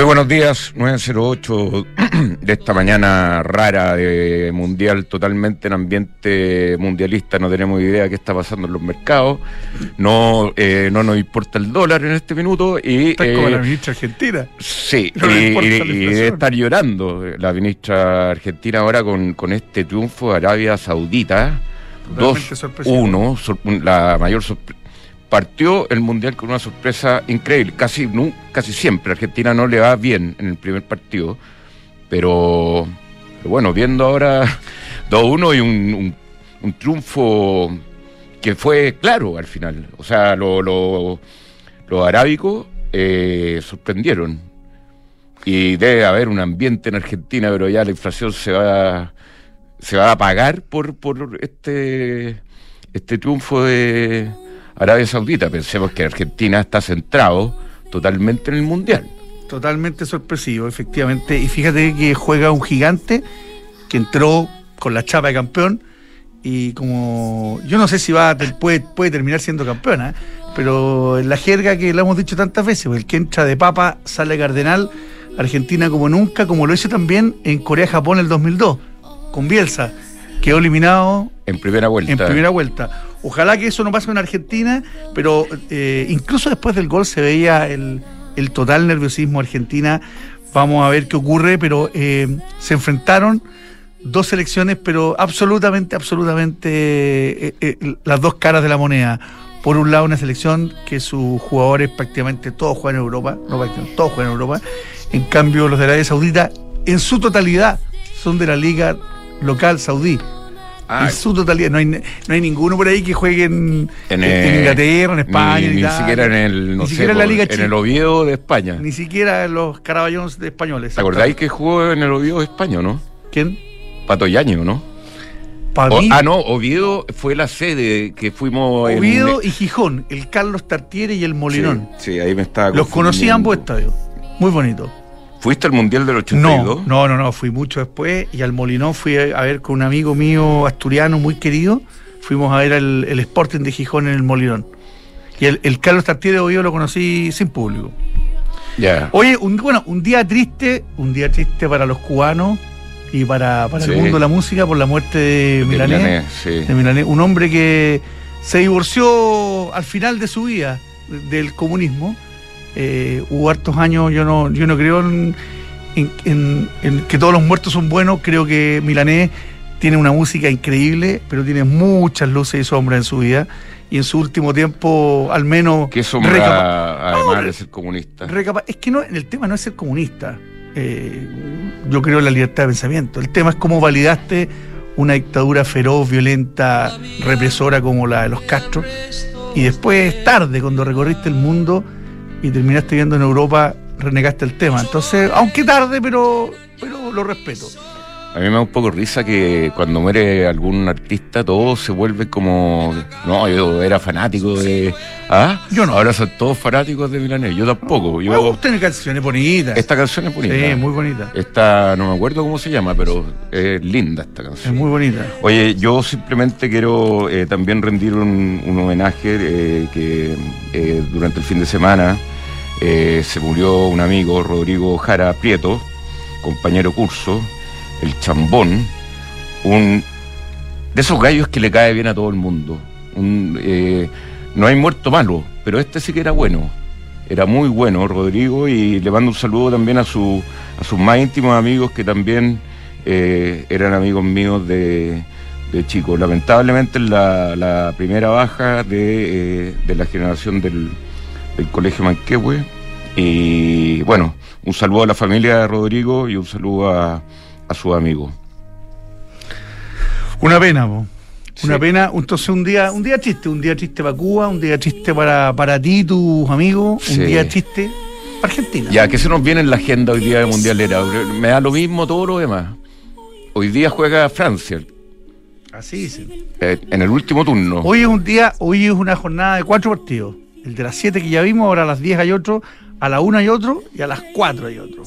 Muy buenos días, 908 de esta mañana rara de mundial, totalmente en ambiente mundialista, no tenemos idea de qué está pasando en los mercados, no, eh, no nos importa el dólar en este minuto y... Está como la ministra argentina. Sí, No y, y- debe estar llorando la ministra argentina ahora con, con este triunfo de Arabia Saudita, Totalmente sorpresivo. 2-1, sor- la mayor sorpresa. Partió el Mundial con una sorpresa increíble. Casi, casi siempre Argentina no le va bien en el primer partido. Pero, bueno, viendo ahora 2-1 y un, un- un triunfo que fue claro al final. O sea, lo- lo- los arábicos eh, sorprendieron. Y debe haber un ambiente en Argentina, pero ya la inflación se va, se va a pagar por, por este, este triunfo de Arabia Saudita. Pensemos que Argentina está centrado totalmente en el Mundial. Totalmente sorpresivo, efectivamente. Y fíjate que juega un gigante que entró con la chapa de campeón y como yo no sé si va puede, puede terminar siendo campeona, ¿eh? pero en la jerga que lo hemos dicho tantas veces, pues, el que entra de papa sale cardenal, Argentina como nunca, como lo hizo también en Corea-Japón el 2002, con Bielsa, quedó eliminado En primera vuelta. en primera vuelta. Ojalá que eso no pase en Argentina, pero eh, incluso después del gol se veía el, total nerviosismo Argentina. Vamos a ver qué ocurre, pero eh, se enfrentaron dos selecciones, pero absolutamente, absolutamente eh, las dos caras de la moneda. Por un lado, una selección que sus jugadores prácticamente todos juegan en Europa, no prácticamente, todos juegan en Europa. En cambio, los de Arabia Saudita, en su totalidad, son de la liga local saudí Ah, en su totalidad. No hay, no hay ninguno por ahí que juegue en, en, en eh, Inglaterra, en España, Ni, siquiera en el, no sé, siquiera la Liga en el Oviedo de España. Ni siquiera en los caraballones de españoles. ¿Te acordáis que jugó en el Oviedo de España, no? ¿Quién? Pato Yaño, ¿no? O- ah, no, Oviedo fue la sede que fuimos en- Oviedo y Gijón, el Carlos Tartiere y el Molinón. Sí, sí, ahí me estaba Los conocí ambos estadios. Muy bonito. ¿Fuiste al Mundial del 82? No, no, no, no, fui mucho después y al Molinón fui a ver con un amigo mío asturiano muy querido. Fuimos a ver el, el Sporting de Gijón en el Molinón. Y el, el Carlos Tartiere de Oviedo lo conocí sin público. Ya. Oye, un, bueno, un día triste, un día triste para los cubanos y para, para Sí. el mundo de la música por la muerte de De Milanés, Milanés, sí. de Milanés, un hombre que se divorció al final de su vida del comunismo. Eh, hubo hartos años, yo no, yo no creo en, en- en- en que todos los muertos son buenos, creo que Milanés tiene una música increíble, pero tiene muchas luces y sombras en su vida. Y en su último tiempo, al menos. ¿Qué sombra, además No, de ser comunista? Es que no, el tema no es ser comunista. Eh, yo creo en la libertad de pensamiento. El tema es cómo validaste una dictadura feroz, violenta, represora como la de los Castro. Y después, tarde, cuando recorriste el mundo y terminaste viendo en Europa, renegaste el tema. Entonces, aunque tarde, pero, pero lo respeto. A mí me da un poco risa que cuando muere algún artista, todos se vuelven como. No, yo era fanático de. ¿Ah? Yo no. Ahora son todos fanáticos de Milanés. Yo tampoco. Yo, gustan canciones bonitas. esta canción es bonita. Sí, muy bonita. Esta, no me acuerdo cómo se llama, pero es linda esta Es canción. muy bonita. Oye, yo simplemente quiero eh, también rendir un, un homenaje eh, que eh, durante el fin de semana se murió un amigo, Rodrigo Jara Prieto, compañero curso, el chambón, un de esos gallos que le cae bien a todo el mundo. Un, eh, no hay muerto malo, pero este sí que era bueno. Era muy bueno, Rodrigo, y le mando un saludo también a, su, a sus más íntimos amigos que también eh, eran amigos míos de, de chicos. Lamentablemente la, la primera baja de, eh, de la generación del, del Colegio Manquehue. Y bueno, un saludo a la familia de Rodrigo y un saludo a, a sus amigos. Una pena. Una Sí. pena, entonces un día, un día triste, un día triste para Cuba, un día triste para, para ti, tus amigos, Sí. un día triste Argentina. Ya, ¿qué se nos viene en la agenda hoy día de Mundialera? Me da lo mismo todo lo demás. Hoy día juega Francia. Así dicen. Eh, en el último turno. Hoy es un día, hoy es una jornada de cuatro partidos. El de las siete que ya vimos, ahora a las 10 hay otro, a la una hay otro y a las cuatro hay otro.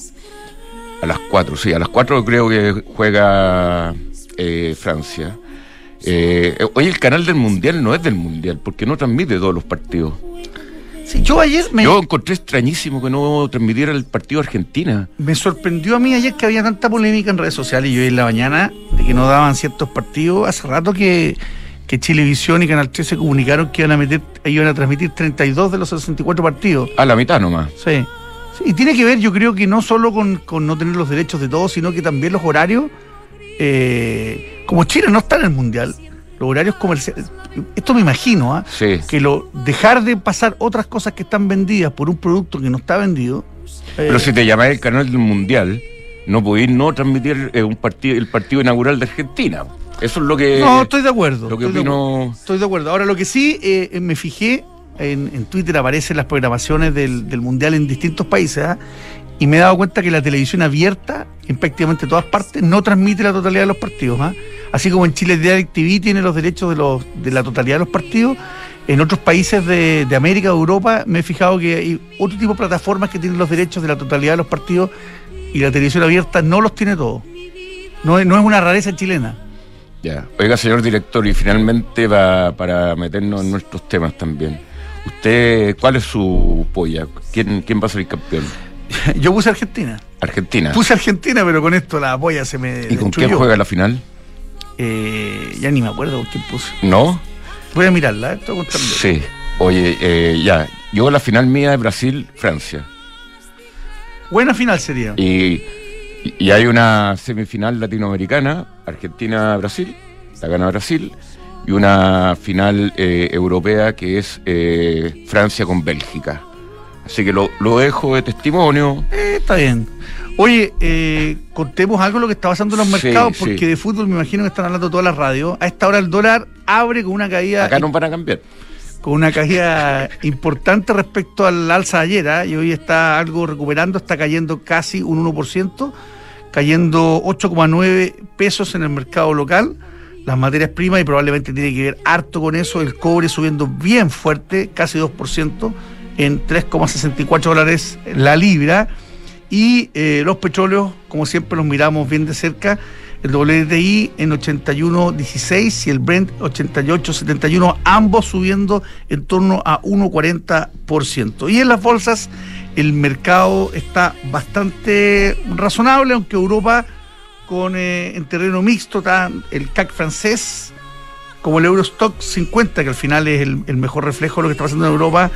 A las cuatro, sí, a las cuatro creo que juega eh, Francia. Eh, hoy el canal del Mundial no es del Mundial, porque no transmite todos los partidos. Sí, yo ayer me. Yo encontré extrañísimo que no transmitiera el partido Argentina. Me sorprendió a mí ayer que había tanta polémica en redes sociales y hoy en la mañana de que no daban ciertos partidos. Hace rato que, que Chilevisión y Canal 13 se comunicaron que iban a meter, iban a transmitir 32 de los 64 partidos. A la mitad nomás. Sí. Sí y tiene que ver, yo creo que no solo con, con no tener los derechos de todos, sino que también los horarios. Eh, como Chile no está en el mundial, los horarios comerciales. Esto me imagino, ¿ah? Sí. que lo dejar de pasar otras cosas que están vendidas por un producto que no está vendido. Pero eh, si te llamáis el canal del Mundial, no podéis no transmitir eh, un partido, el partido inaugural de Argentina. Eso es lo que. No, estoy de acuerdo. Lo que estoy, de opino- acuerdo estoy de acuerdo. Ahora, lo que sí eh, me fijé, en, Twitter aparecen las programaciones del, del Mundial en distintos países, ¿ah? y me he dado cuenta que la televisión abierta, en prácticamente todas partes, no transmite la totalidad de los partidos. ¿ah? Así como en Chile Direct TV tiene los derechos de, los, de la totalidad de los partidos, en otros países de, de América o Europa me he fijado que hay otro tipo de plataformas que tienen los derechos de la totalidad de los partidos y la televisión abierta no los tiene todos. No no es una rareza chilena. Ya. Oiga, señor director, y finalmente va para meternos en nuestros temas también. ¿Usted cuál es su polla? ¿Quién, quién va a ser campeón? Yo puse Argentina. Argentina. Puse Argentina, pero con esto la polla se me. ¿Y con quién juega la final? Eh, ya ni me acuerdo con quién puse. ¿No? Voy a mirarla, ¿eh? estoy contando. Sí. Oye, eh, ya. Yo la final mía de Brasil-Francia. Buena final sería. Y, y hay una semifinal latinoamericana, Argentina-Brasil, la gana Brasil, y una final eh, europea que es eh, Francia con Bélgica. Así que lo, lo dejo de testimonio. Eh, está bien. Oye, eh, contemos algo de lo que está pasando en los Sí, mercados, sí. porque de fútbol me imagino que están hablando todas las radios. A esta hora el dólar abre con una caída Acá nos van a cambiar. con una caída importante respecto al alza de ayer, ¿ah? y hoy está algo recuperando, está cayendo casi un 1%, cayendo 8,9 pesos en el mercado local, las materias primas, y probablemente tiene que ver harto con eso, el cobre subiendo bien fuerte, casi 2%, en 3,64 dólares la libra, y eh, los petróleos, como siempre los miramos bien de cerca, el WTI en 81.16 y el Brent 88.71, ambos subiendo en torno a 1,40%. Y en las bolsas el mercado está bastante razonable, aunque Europa con eh, en terreno mixto está el CAC francés como el Eurostock 50, que al final es el, mejor reflejo de lo que está pasando en Europa,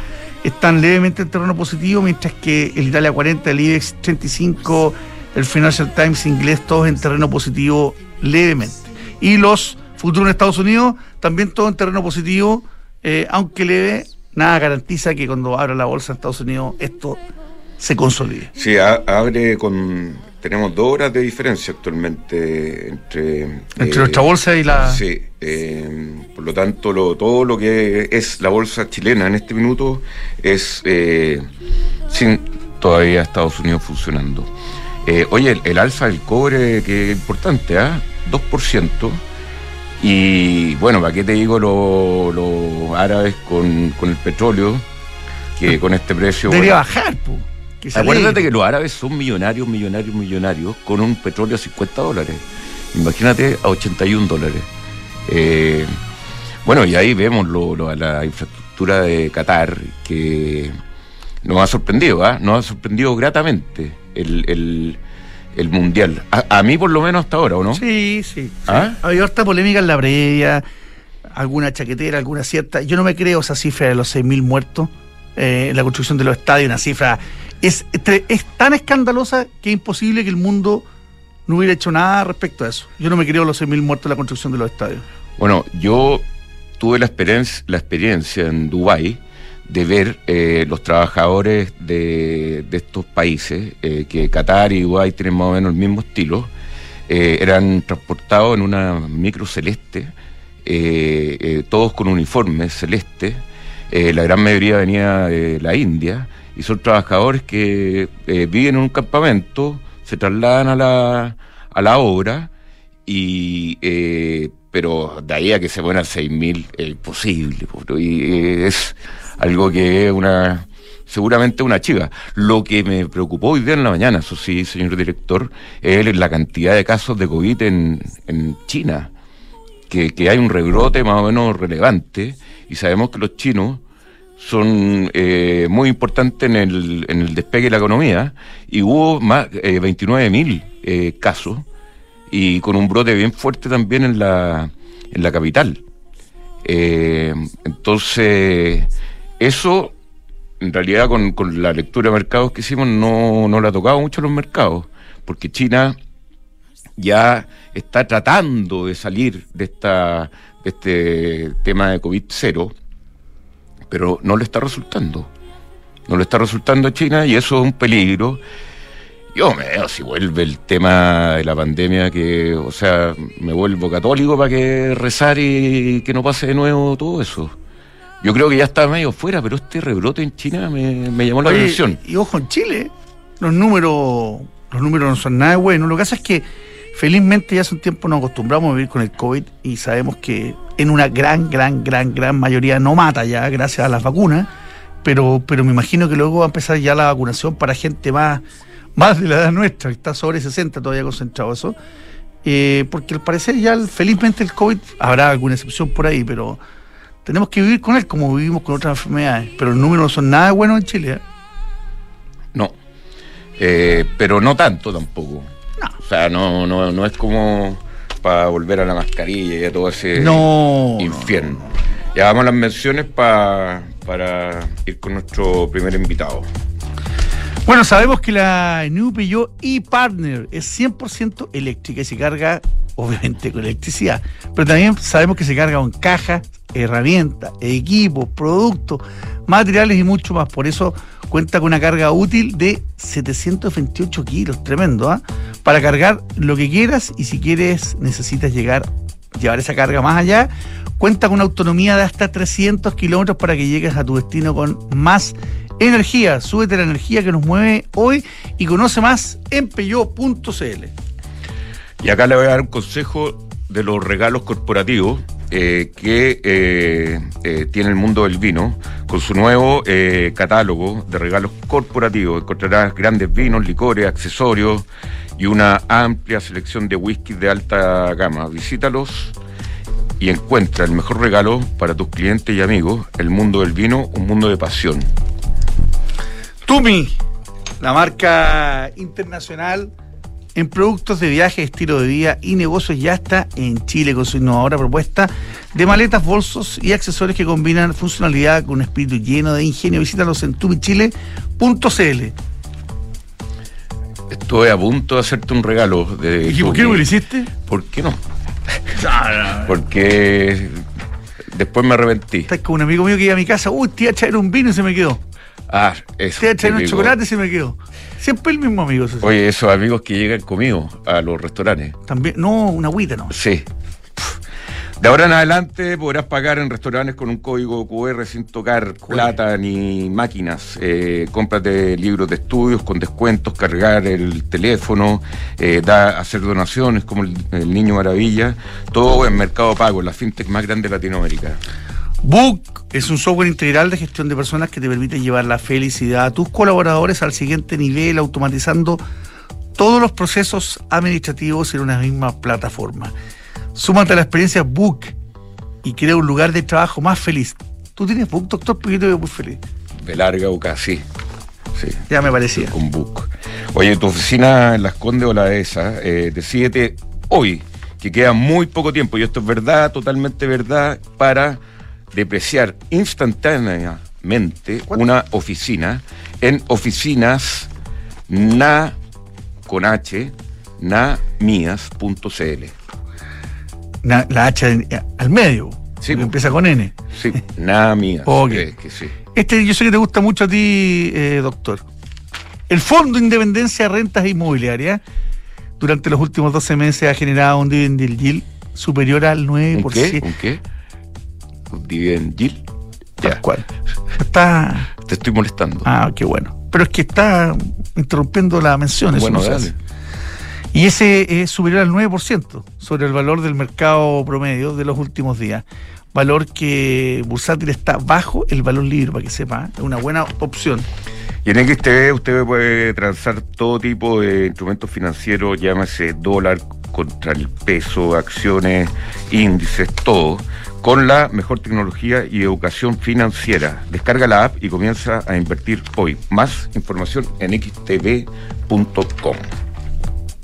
están levemente en terreno positivo, mientras que el Italia 40, el IBEX 35, el Financial Times inglés, todos en terreno positivo levemente. Y los futuros en Estados Unidos, también todos en terreno positivo, eh, aunque leve, nada garantiza que cuando abra la bolsa en Estados Unidos esto se consolide. Sí, abre con. Tenemos dos horas de diferencia actualmente entre. Entre eh, nuestra bolsa y la... Sí, eh, por lo tanto, lo- todo lo que es la bolsa chilena en este minuto es eh, sin todavía Estados Unidos funcionando. Oye, el, el alza del cobre, que es importante, ¿ah? 2%. Y bueno, ¿para qué te digo lo- los árabes con, con el petróleo? Que con este precio. Debería bueno, bajar, po, que Acuérdate que los árabes son millonarios, millonarios, millonarios, con un petróleo a 50 dólares. Imagínate a 81 dólares. Eh, bueno, y ahí vemos lo- lo- la infraestructura de Qatar, que nos ha sorprendido, ¿ah? Nos ha sorprendido gratamente el, el- el Mundial. A, a mí por lo menos hasta ahora, ¿o no? Sí, sí. sí. ¿Ah? Ha habido harta polémica en la previa, alguna chaquetera, alguna cierta. Yo no me creo esa cifra de los 6.000 muertos eh, en la construcción de los estadios, una cifra. Es, tan escandalosa que es imposible que el mundo no hubiera hecho nada respecto a eso. Yo no me creo los 6.000 muertos en la construcción de los estadios. Bueno, yo tuve la experiencia, en Dubái de ver eh, los trabajadores de, estos países, eh, que Qatar y Dubái tienen más o menos el mismo estilo, eh, eran transportados en una micro celeste, todos con uniformes celestes, eh, la gran mayoría venía de la India, y son trabajadores que eh, viven en un campamento, se trasladan a la, a la obra y eh, pero de ahí a que se a 6.000 es imposible y eh, es algo que es una seguramente una chiva. Lo que me preocupó hoy día en la mañana, eso sí, señor director, es la cantidad de casos de COVID en, en China, que, que hay un rebrote más o menos relevante y sabemos que los chinos son eh, muy importantes en el, en el despegue de la economía y hubo más eh, 29 mil eh, casos y con un brote bien fuerte también en la, en la capital. Eh, entonces, eso en realidad con, con, la lectura de mercados que hicimos no, no le ha tocado mucho a los mercados, porque China ya está tratando de salir de, esta, de este tema de COVID-0 pero no le está resultando. No le está resultando a China y eso es un peligro. Yo me veo si vuelve el tema de la pandemia, que, o sea, me vuelvo católico para que rezar y que no pase de nuevo todo eso. Yo creo que ya está medio fuera, pero este rebrote en China me, me llamó la Oye, atención. Y, y ojo, en Chile, los números, los números no son nada buenos. Lo que pasa es que felizmente ya hace un tiempo nos acostumbramos a vivir con el COVID y sabemos que en una gran, gran, gran, gran mayoría no mata ya gracias a las vacunas, pero, pero me imagino que luego va a empezar ya la vacunación para gente más, más de la edad nuestra, que está sobre 60 todavía concentrado eso, eh, porque al parecer ya felizmente el COVID, habrá alguna excepción por ahí, pero tenemos que vivir con él como vivimos con otras enfermedades, pero los números no son nada buenos en Chile. ¿eh? No, eh, pero no tanto tampoco. No. O sea, no, no, no es como para volver a la mascarilla y a todo ese No, infierno. Ya vamos a las menciones pa- para ir con nuestro primer invitado. Bueno, sabemos que la New Peugeot e-Partner es 100% eléctrica y se carga, obviamente, con electricidad. Pero también sabemos que se carga con cajas, herramientas, equipos, productos, materiales y mucho más. Por eso cuenta con una carga útil de 728 kilos, tremendo, ¿ah? Para cargar lo que quieras y si quieres, necesitas llegar, llevar esa carga más allá. Cuenta con una autonomía de hasta 300 kilómetros para que llegues a tu destino con más energía. Súbete la energía que nos mueve hoy y conoce más en peyo.cl. Y acá le voy a dar un consejo de los regalos corporativos eh, que eh, eh, tiene el mundo del vino. Con su nuevo eh, catálogo de regalos corporativos encontrarás grandes vinos, licores, accesorios y una amplia selección de whisky de alta gama. Visítalos y encuentra el mejor regalo para tus clientes y amigos. El mundo del vino, un mundo de pasión. Tumi, la marca internacional en productos de viaje, estilo de vida y negocios, ya está en Chile con su innovadora propuesta de maletas, bolsos y accesorios que combinan funcionalidad con un espíritu lleno de ingenio. Visítalos en tumichile.cl. Estoy a punto de hacerte un regalo de. ¿Y por qué no me lo hiciste? ¿Por qué no? Porque después me arrepentí. Estás con un amigo mío que iba a mi casa, uy, te iba a traer un vino y se me quedó. Ah, eso. Te traer un chocolate y se me quedó. Siempre el mismo amigo. eso. Oye, esos amigos que llegan conmigo a los restaurantes. También, no, una agüita, no. Sí. De ahora en adelante podrás pagar en restaurantes con un código QR sin tocar plata ni máquinas. Eh, cómprate libros de estudios con descuentos, cargar el teléfono, eh, da, hacer donaciones como el, el Niño Maravilla. Todo en Mercado Pago, la fintech más grande de Latinoamérica. Book es un software integral de gestión de personas que te permite llevar la felicidad a tus colaboradores al siguiente nivel, automatizando todos los procesos administrativos en una misma plataforma. Súmate a la experiencia Book y crea un lugar de trabajo más feliz. ¿Tú tienes Book, doctor? Porque yo te veo muy feliz. De larga boca, sí. Sí. Ya me parecía. Con Book. Oye, tu oficina en Las Condes o la esa, eh, decídete hoy, que queda muy poco tiempo, y esto es verdad, totalmente verdad, para depreciar instantáneamente ¿Cuánto? una oficina en oficinas na con h. Na- la H al medio. Sí, empieza con N. Sí, namías. Ok. eh, que sí. Este yo sé que te gusta mucho a ti, eh, doctor. El Fondo de Independencia de Rentas Inmobiliarias durante los últimos 12 meses ha generado un dividend yield superior al 9%. ¿Un qué? ¿Un qué? Tal Ya. cual. Está, Te estoy molestando. Ah, qué bueno. Pero es que está interrumpiendo la mención. Eso bueno, no dale. Y ese es superior al 9% sobre el valor del mercado promedio de los últimos días. Valor que bursátil está bajo el valor libre, para que sepa. Es una buena opción. Y en XTV usted puede transar todo tipo de instrumentos financieros, llámese dólar contra el peso, acciones, índices, todo, con la mejor tecnología y educación financiera. Descarga la app y comienza a invertir hoy. Más información en xtv.com.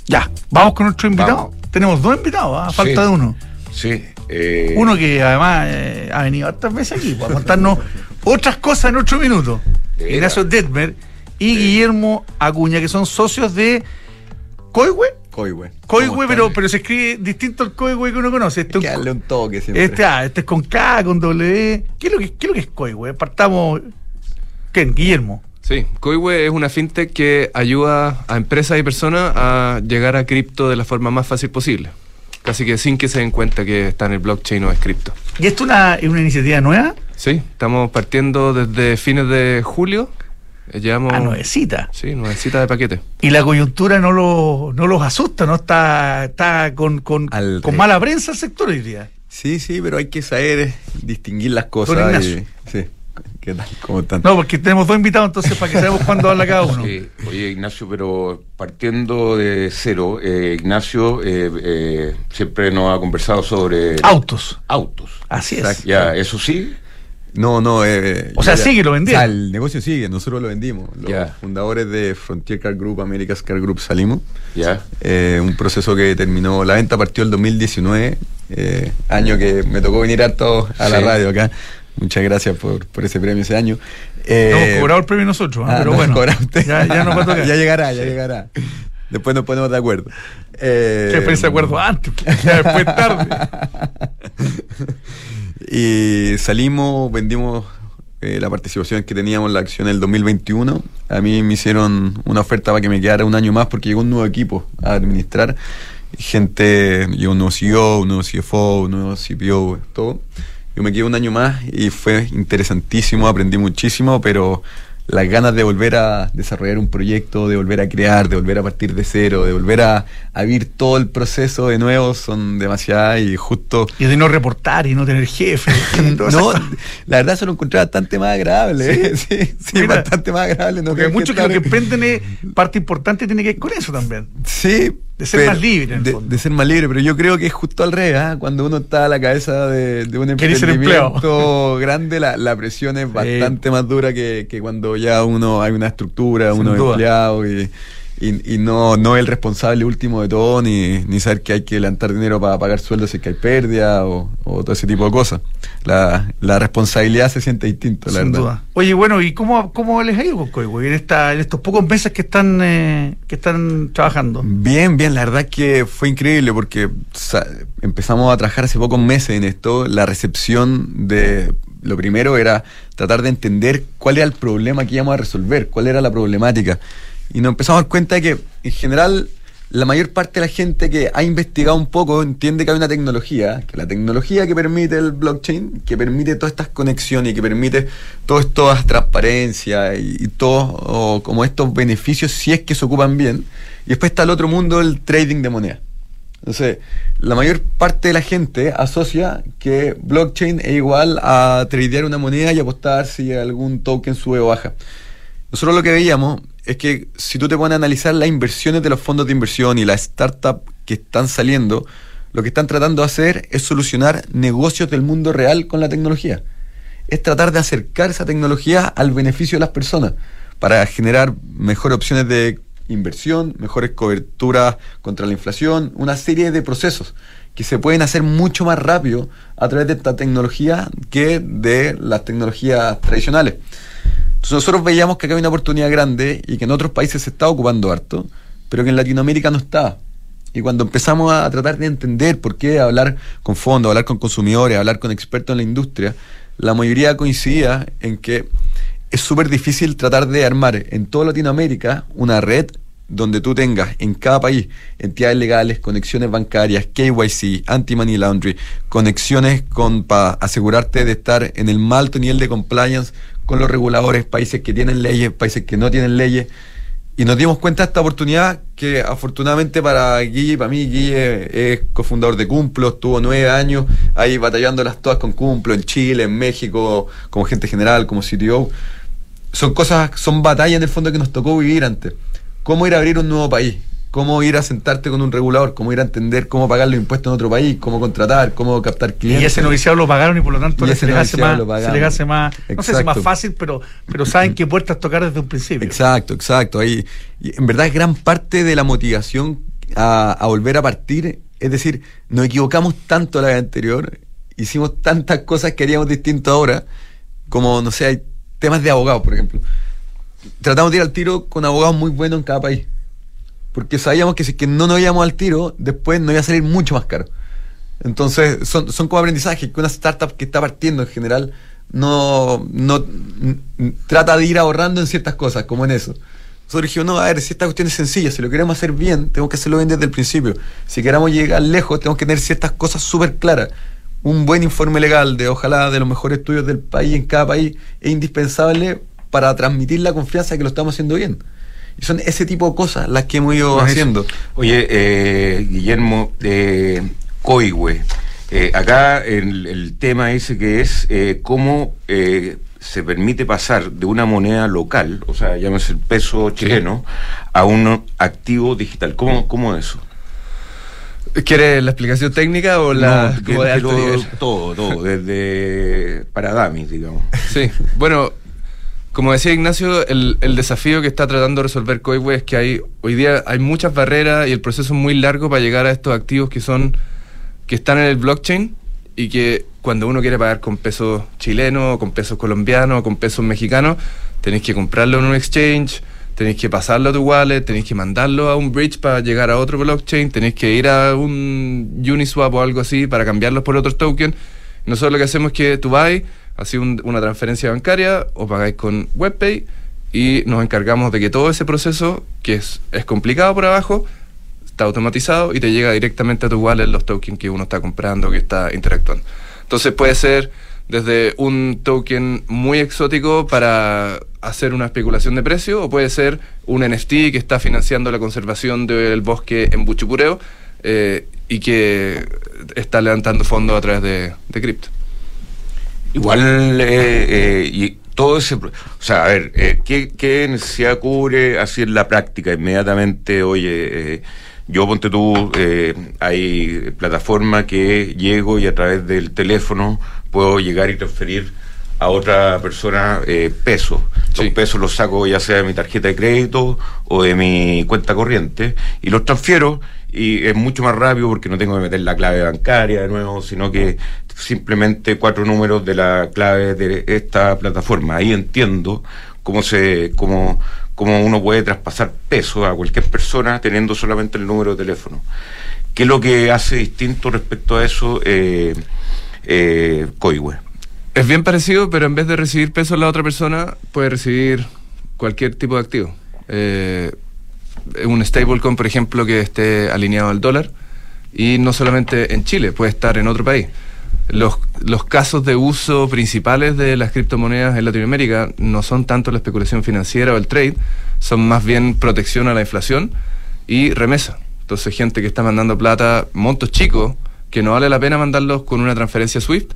Ya, vamos con nuestro invitado. Vamos. Tenemos dos invitados, ¿ah? falta Sí. de uno. Sí. eh, Uno que además eh, ha venido hartas veces aquí para contarnos otras cosas en ocho minutos. Ignacio Detmer y Guillermo Acuña, que son socios de Coihue. Coihue. Coihue, ¿Cómo pero, pero se escribe distinto al Coihue que uno conoce. Este, Hay que es un darle co- un toque siempre. este, ah, este es con K, con W. ¿Qué es lo que, qué es, lo que es Coihue? Partamos. ¿Quién? Guillermo. Sí, Coihue es una fintech que ayuda a empresas y personas a llegar a cripto de la forma más fácil posible. Casi que sin que se den cuenta que está en el blockchain o es cripto. ¿Y esto una, es una iniciativa nueva? Sí, estamos partiendo desde fines de julio. Eh, Llevamos. Ah, nuevecita. Sí, nuevecita de paquete. Y la coyuntura no, lo, no los asusta, ¿no? Está, está con, con, Al con mala prensa el sector hoy día. Sí, sí, pero hay que saber distinguir las cosas. Don y- Ignacio. sí. ¿Qué tal? ¿Cómo están? No, porque tenemos dos invitados, entonces para que sepamos cuándo habla cada uno. Sí, oye Ignacio, pero partiendo de cero, eh, Ignacio eh, eh, siempre nos ha conversado sobre Autos. autos. Así es. Ya, eso sí, No, no. eh, O sea, ya- sigue, lo vendieron. O sea, el negocio sigue, nosotros lo vendimos. Los Ya. fundadores de Frontier Car Group, America's Car Group salimos. ya. Eh, un proceso que terminó, la venta partió el 2019, eh, año que me tocó venir harto a la Sí. radio acá. Muchas gracias por, por ese premio ese año. Eh, No hemos cobrado el premio nosotros, ¿ah? Ah, pero no, bueno. Ya, ya nos va a tocar. ya llegará, ya llegará. Después nos ponemos de acuerdo. Eh, después se acuerdo antes, ya después tarde. Y salimos, vendimos eh, la participación que teníamos en la acción en el 2021. A mí me hicieron una oferta para que me quedara un año más porque llegó un nuevo equipo a administrar. Gente, llegó un nuevo CEO, un nuevo CFO, un nuevo CPO, todo. Yo me quedé un año más y fue interesantísimo, aprendí muchísimo, pero las ganas de volver a desarrollar un proyecto, de volver a crear, de volver a partir de cero, de volver a, a vivir todo el proceso de nuevo son demasiadas y justo Y de no reportar y no tener jefe. no, la verdad se lo encontré bastante más agradable. ¿eh? Sí, sí, Mira, bastante más agradable. No Porque muchos que lo que emprenden es parte importante tiene que ver con eso también. Sí. De ser más libre, en el De, fondo. de ser más libre, pero yo creo que es justo al revés. ¿ah? Cuando uno está a la cabeza de, de un emprendimiento grande, la, la presión es bastante más dura que, que cuando ya uno hay una estructura, Sin uno es duda. empleado y, y, y no, no el responsable último de todo, ni, ni saber que hay que levantar dinero para pagar sueldos si es que hay pérdida o, o todo ese tipo de cosas. La, la responsabilidad se siente distinto, la Sin verdad. duda. Oye, bueno, ¿y cómo, cómo les ha ido con Coihue en, esta, en estos pocos meses que están, eh, que están trabajando? Bien, bien, la verdad que fue increíble porque empezamos a trabajar hace pocos meses en esto. La recepción de lo primero era tratar de entender cuál era el problema que íbamos a resolver, cuál era la problemática. Y nos empezamos a dar cuenta de que en general la mayor parte de la gente que ha investigado un poco entiende que hay una tecnología, que la tecnología que permite el blockchain, que permite todas estas conexiones y que permite todo esto, esta transparencia y, y todo como estos beneficios si es que se ocupan bien. Y después está el otro mundo, el trading de moneda. Entonces, la mayor parte de la gente asocia que blockchain es igual a tradear una moneda y apostar si algún token sube o baja. Nosotros lo que veíamos es que si tú te pones a analizar las inversiones de los fondos de inversión y las startups que están saliendo, lo que están tratando de hacer es solucionar negocios del mundo real con la tecnología. Es tratar de acercar esa tecnología al beneficio de las personas para generar mejores opciones de inversión, mejores coberturas contra la inflación, una serie de procesos que se pueden hacer mucho más rápido a través de esta tecnología que de las tecnologías tradicionales. Nosotros veíamos que acá hay una oportunidad grande y que en otros países se está ocupando harto, pero que en Latinoamérica no estaba. Y cuando empezamos a tratar de entender por qué hablar con fondos, hablar con consumidores, hablar con expertos en la industria, la mayoría coincidía en que es súper difícil tratar de armar en toda Latinoamérica una red donde tú tengas en cada país entidades legales, conexiones bancarias, KYC, anti-money laundry, conexiones con para asegurarte de estar en el alto nivel de compliance con los reguladores, países que tienen leyes, países que no tienen leyes. Y nos dimos cuenta de esta oportunidad que afortunadamente para Guille, para mí, Guille es cofundador de Cumplo, estuvo nueve años ahí batallándolas todas con Cumplo, en Chile, en México, como gente general, como CTO. Son cosas, son batallas en el fondo que nos tocó vivir antes. ¿Cómo ir a abrir un nuevo país? Cómo ir a sentarte con un regulador, cómo ir a entender cómo pagar los impuestos en otro país, cómo contratar, cómo captar clientes. Y ese noviciado lo pagaron y por lo tanto se les, hace más, se les hace más, no sé si más fácil, pero, pero saben qué puertas tocar desde un principio. Exacto, exacto. Ahí, y en verdad es gran parte de la motivación a, a volver a partir, es decir, nos equivocamos tanto la vez anterior, hicimos tantas cosas que haríamos distinto ahora, como, no sé, hay temas de abogados, por ejemplo. Tratamos de ir al tiro con abogados muy buenos en cada país porque sabíamos que si que no nos íbamos al tiro, después nos iba a salir mucho más caro. Entonces, son, son como aprendizajes que una startup que está partiendo en general no, no trata de ir ahorrando en ciertas cosas, como en eso. Nosotros dijimos, no, a ver, si esta cuestión es sencilla, si lo queremos hacer bien, tenemos que hacerlo bien desde el principio. Si queremos llegar lejos, tenemos que tener ciertas cosas súper claras. Un buen informe legal de, ojalá, de los mejores estudios del país en cada país es indispensable para transmitir la confianza de que lo estamos haciendo bien. Y son ese tipo de cosas las que hemos ido haciendo. Oye, eh, Guillermo, eh, Coigüe, eh, acá el, el, tema ese que es eh, cómo eh, se permite pasar de una moneda local, o sea, llámese el peso chileno, a un activo digital. ¿Cómo, cómo es eso? ¿Quiere la explicación técnica o la no, de todo, todo, todo, desde para Damis, digamos? Sí, bueno, como decía Ignacio, el, desafío que está tratando de resolver Coiwe es que hay hoy día hay muchas barreras y el proceso es muy largo para llegar a estos activos que son que están en el blockchain y que cuando uno quiere pagar con pesos chilenos, con pesos colombianos, con pesos mexicanos, tenéis que comprarlo en un exchange, tenéis que pasarlo a tu wallet, tenéis que mandarlo a un bridge para llegar a otro blockchain, tenéis que ir a un Uniswap o algo así para cambiarlos por otros tokens. Nosotros lo que hacemos es que tú vas así una transferencia bancaria o pagáis con WebPay y nos encargamos de que todo ese proceso, que es, es complicado por abajo, está automatizado y te llega directamente a tu wallet los tokens que uno está comprando, que está interactuando. Entonces puede ser desde un token muy exótico para hacer una especulación de precio o puede ser un NFT que está financiando la conservación del bosque en Buchupureo eh, y que está levantando fondos a través de, de cripto. Igual, eh, eh, y todo ese. O sea, a ver, eh, ¿qué, ¿qué, necesidad cubre así en la práctica? Inmediatamente, oye, yo ponte tú, hay plataforma que llego y a través del teléfono puedo llegar y transferir a otra persona pesos. Los pesos los saco ya sea de mi tarjeta de crédito o de mi cuenta corriente y los transfiero y es mucho más rápido porque no tengo que meter la clave bancaria de nuevo, sino que simplemente cuatro números de la clave de esta plataforma. Ahí entiendo cómo se cómo, cómo uno puede traspasar peso a cualquier persona teniendo solamente el número de teléfono. ¿Qué es lo que hace distinto respecto a eso eh, eh, Es bien parecido, pero en vez de recibir peso la otra persona, puede recibir cualquier tipo de activo. Eh, un stablecoin, por ejemplo, que esté alineado al dólar, y no solamente en Chile, puede estar en otro país. Los, los casos de uso principales de las criptomonedas en Latinoamérica no son tanto la especulación financiera o el trade, son más bien protección a la inflación y remesa. Entonces, gente que está mandando plata, montos chicos, que no vale la pena mandarlos con una transferencia SWIFT,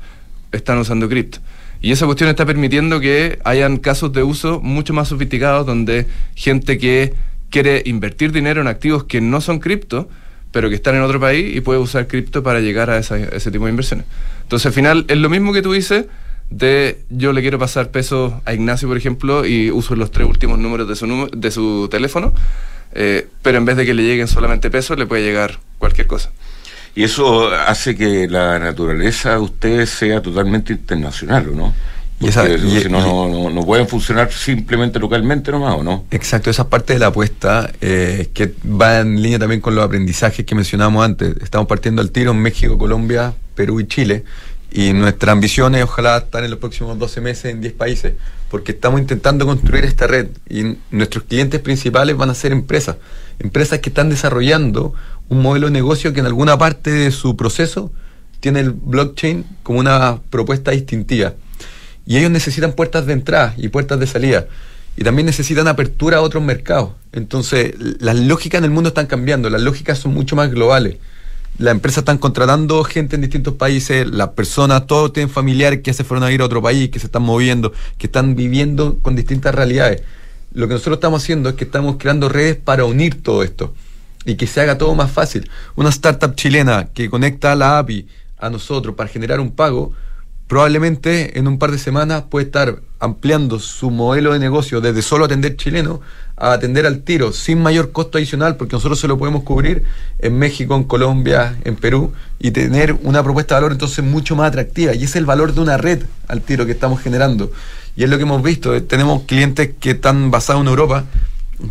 están usando cripto. Y esa cuestión está permitiendo que hayan casos de uso mucho más sofisticados donde gente que quiere invertir dinero en activos que no son cripto, pero que están en otro país y puede usar cripto para llegar a, ese tipo de inversiones. Entonces, al final, es lo mismo que tú dices de yo le quiero pasar pesos a Ignacio, por ejemplo, y uso los tres últimos números de su, de su teléfono, eh, pero en vez de que le lleguen solamente pesos, le puede llegar cualquier cosa. Y eso hace que la naturaleza de ustedes sea totalmente internacional, no? Y, esa, no, no, no, pueden funcionar simplemente localmente nomás, ¿o no? Exacto, esa parte de la apuesta eh, que va en línea también con los aprendizajes que mencionamos antes. Estamos partiendo al tiro en México, Colombia, Perú y Chile. Y nuestra ambición es ojalá estar en los próximos 12 meses en 10 países, porque estamos intentando construir esta red y nuestros clientes principales van a ser empresas, empresas que están desarrollando un modelo de negocio que en alguna parte de su proceso tiene el blockchain como una propuesta distintiva. Y ellos necesitan puertas de entrada y puertas de salida. Y también necesitan apertura a otros mercados. Entonces, las lógicas en el mundo están cambiando, las lógicas son mucho más globales. Las empresas están contratando gente en distintos países, las personas, todos tienen familiares que se fueron a ir a otro país, que se están moviendo, que están viviendo con distintas realidades. Lo que nosotros estamos haciendo es que estamos creando redes para unir todo esto y que se haga todo más fácil. Una startup chilena que conecta a la API a nosotros para generar un pago, probablemente en un par de semanas puede estar ampliando su modelo de negocio desde solo atender chileno a atender al tiro sin mayor costo adicional porque nosotros se lo podemos cubrir en México, en Colombia, en Perú y tener una propuesta de valor entonces mucho más atractiva. Y es el valor de una red al tiro que estamos generando. Y es lo que hemos visto, eh, tenemos clientes que están basados en Europa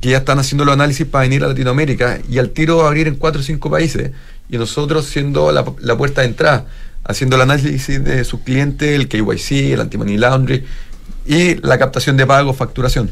que ya están haciendo los análisis para venir a Latinoamérica y al tiro abrir en cuatro o cinco países y nosotros siendo la puerta de entrada haciendo el análisis de sus clientes, el KYC, el anti-money laundry y la captación de pago, facturación.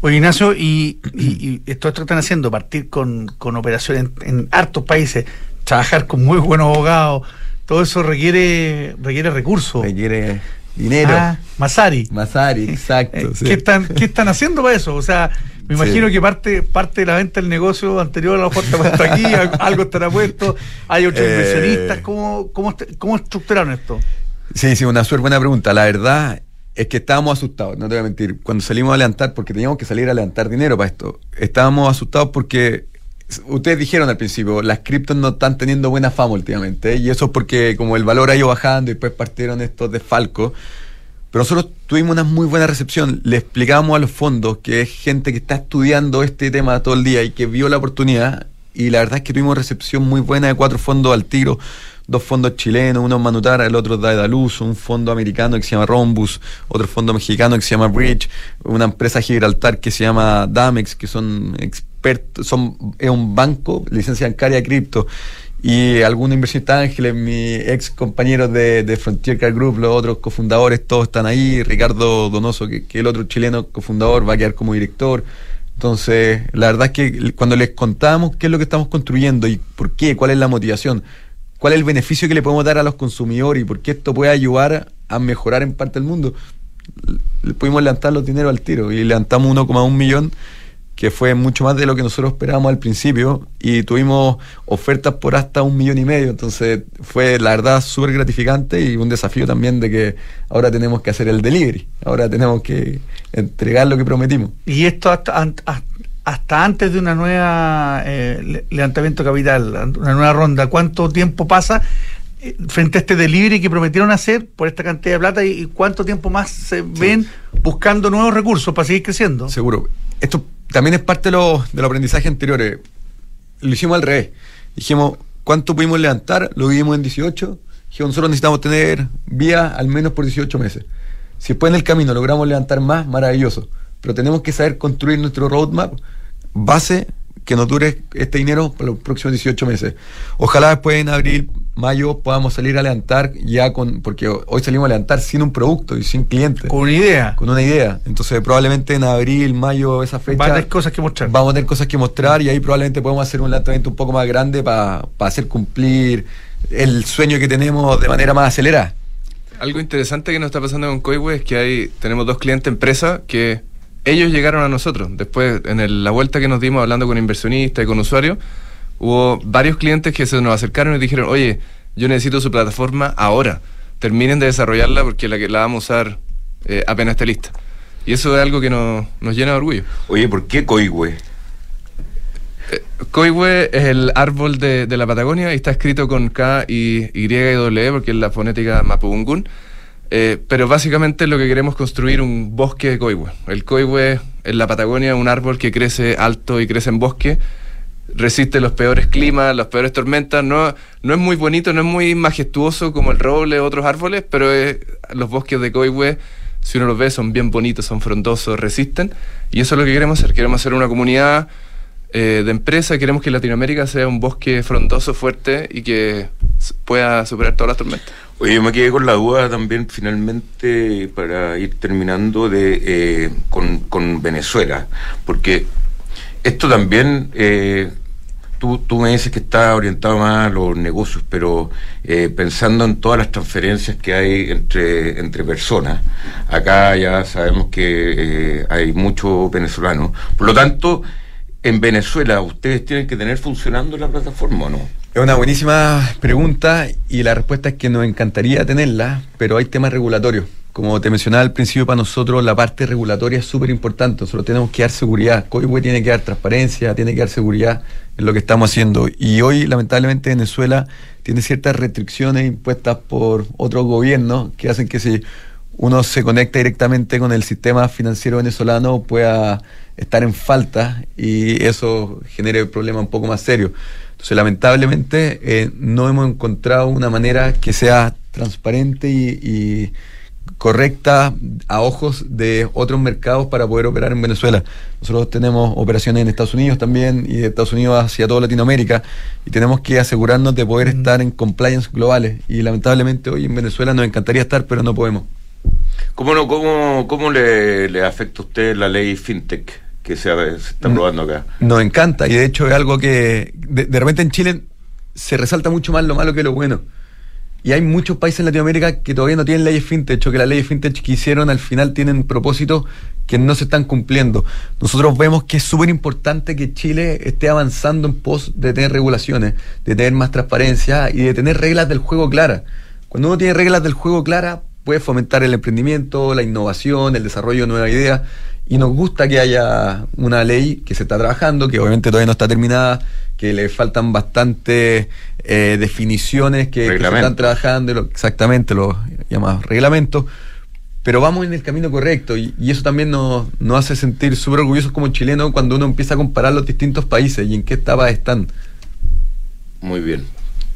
Oye, Ignacio, y, y, esto, esto están haciendo, partir con, con operaciones en, hartos países, trabajar con muy buenos abogados, todo eso requiere, requiere recursos. Requiere dinero. Ah, Masari. Masari, exacto. Eh, ¿qué, están, ¿Qué están haciendo para eso? O sea, me imagino que parte, parte de la venta del negocio anterior a la oferta puesto aquí, algo estará puesto, hay otros eh, inversionistas, ¿cómo, cómo, cómo estructuraron esto? Sí, sí, una súper buena pregunta. La verdad es que estábamos asustados, no te voy a mentir. Cuando salimos a levantar, porque teníamos que salir a levantar dinero para esto, estábamos asustados porque ustedes dijeron al principio, las criptos no están teniendo buena fama últimamente, y eso es porque como el valor ha ido bajando y después partieron estos desfalcos. Pero nosotros tuvimos una muy buena recepción. Le explicábamos a los fondos que es gente que está estudiando este tema todo el día y que vio la oportunidad. Y la verdad es que tuvimos recepción muy buena de cuatro fondos al tiro. Dos fondos chilenos, uno Manutara, el otro Daedalus, un fondo americano que se llama Rombus, otro fondo mexicano que se llama Bridge, una empresa Gibraltar que se llama Damex, que son son, es un banco, licencia bancaria cripto y algunos inversionistas ángeles, mi ex compañeros de, Frontier Car Group, los otros cofundadores, todos están ahí. Ricardo Donoso, que, que el otro chileno cofundador, va a quedar como director. Entonces, la verdad es que cuando les contamos qué es lo que estamos construyendo y por qué, cuál es la motivación, cuál es el beneficio que le podemos dar a los consumidores y por qué esto puede ayudar a mejorar en parte el mundo, le pudimos levantar los dinero al tiro y levantamos 1,1 millón que fue mucho más de lo que nosotros esperábamos al principio y tuvimos ofertas por hasta un millón y medio, entonces fue la verdad súper gratificante y un desafío también de que ahora tenemos que hacer el delivery, ahora tenemos que entregar lo que prometimos. Y esto hasta, hasta antes de una nueva eh, levantamiento capital, una nueva ronda, ¿cuánto tiempo pasa? Eh, frente a este delivery que prometieron hacer por esta cantidad de plata y, cuánto tiempo más se ven buscando nuevos recursos para seguir creciendo. Seguro. Esto también es parte de, los de aprendizajes anteriores. Lo hicimos al revés. Dijimos, ¿cuánto pudimos levantar? Lo vivimos en 18. Dijimos, nosotros necesitamos tener vía al menos por 18 meses. Si después en el camino logramos levantar más, maravilloso. Pero tenemos que saber construir nuestro roadmap base que nos dure este dinero por los próximos 18 meses. Ojalá después en abril, mayo podamos salir a levantar ya con, porque hoy salimos a levantar sin un producto y sin cliente. Con una idea. Con una idea. Entonces probablemente en abril, mayo, esa fecha... Vamos a tener cosas que mostrar. Vamos a tener cosas que mostrar y ahí probablemente podemos hacer un lanzamiento un poco más grande para hacer cumplir el sueño que tenemos de manera más acelerada. Algo interesante que nos está pasando con Coiwe es que hay, tenemos dos clientes empresa que ellos llegaron a nosotros. Después, en la vuelta que nos dimos hablando con inversionistas y con usuarios, hubo varios clientes que se nos acercaron y dijeron, oye, yo necesito su plataforma ahora. Terminen de desarrollarla porque la que la vamos a usar eh, apenas esté lista. Y eso es algo que nos, llena de orgullo. Oye, ¿por qué Coihue? Eh, es el árbol de, la Patagonia y está escrito con K y Y y W porque es la fonética Mapudungun. Eh, pero básicamente lo que queremos es construir un bosque de coihue. El coihue en la Patagonia es un árbol que crece alto y crece en bosque, resiste los peores climas, las peores tormentas, no, no es muy bonito, no es muy majestuoso como el roble o otros árboles, pero los bosques de coihue, si uno los ve, son bien bonitos, son frondosos, resisten, y eso es lo que queremos hacer, queremos hacer una comunidad eh, de empresa, queremos que Latinoamérica sea un bosque frondoso, fuerte y que pueda superar todas las tormentas. Oye, me quedé con la duda también finalmente para ir terminando de eh, con, con Venezuela, porque esto también eh, Tú, tú, me dices que está orientado más a los negocios, pero eh, pensando en todas las transferencias que hay entre, entre personas, acá ya sabemos que eh, hay muchos venezolanos. Por lo tanto, en Venezuela, ¿ustedes tienen que tener funcionando la plataforma o no? Es una buenísima pregunta y la respuesta es que nos encantaría tenerla, pero hay temas regulatorios. Como te mencionaba al principio, para nosotros la parte regulatoria es súper importante. Nosotros tenemos que dar seguridad. COIWE tiene que dar transparencia, tiene que dar seguridad en lo que estamos haciendo. Y hoy, lamentablemente, Venezuela tiene ciertas restricciones impuestas por otros gobiernos que hacen que si uno se conecta directamente con el sistema financiero venezolano pueda estar en falta y eso genere problemas un poco más serios. Entonces, lamentablemente, eh, no hemos encontrado una manera que sea transparente y, y correcta a ojos de otros mercados para poder operar en Venezuela. Nosotros tenemos operaciones en Estados Unidos también y de Estados Unidos hacia toda Latinoamérica y tenemos que asegurarnos de poder estar en compliance globales y lamentablemente hoy en Venezuela nos encantaría estar pero no podemos. ¿Cómo, no, cómo, cómo le, le afecta a usted la ley FinTech que se, está probando acá? Nos encanta y de hecho es algo que de, de repente en Chile se resalta mucho más lo malo que lo bueno. Y hay muchos países en Latinoamérica que todavía no tienen leyes fintech o que las leyes fintech que hicieron al final tienen propósitos que no se están cumpliendo. Nosotros vemos que es súper importante que Chile esté avanzando en pos de tener regulaciones, de tener más transparencia y de tener reglas del juego claras. Cuando uno tiene reglas del juego claras, puede fomentar el emprendimiento, la innovación, el desarrollo de nuevas ideas. Y nos gusta que haya una ley que se está trabajando, que obviamente todavía no está terminada, que le faltan bastantes eh, definiciones que, que, se están trabajando, lo, exactamente los llamados reglamentos, pero vamos en el camino correcto y, y eso también nos, nos hace sentir súper orgullosos como chilenos cuando uno empieza a comparar los distintos países y en qué etapa están. Muy bien.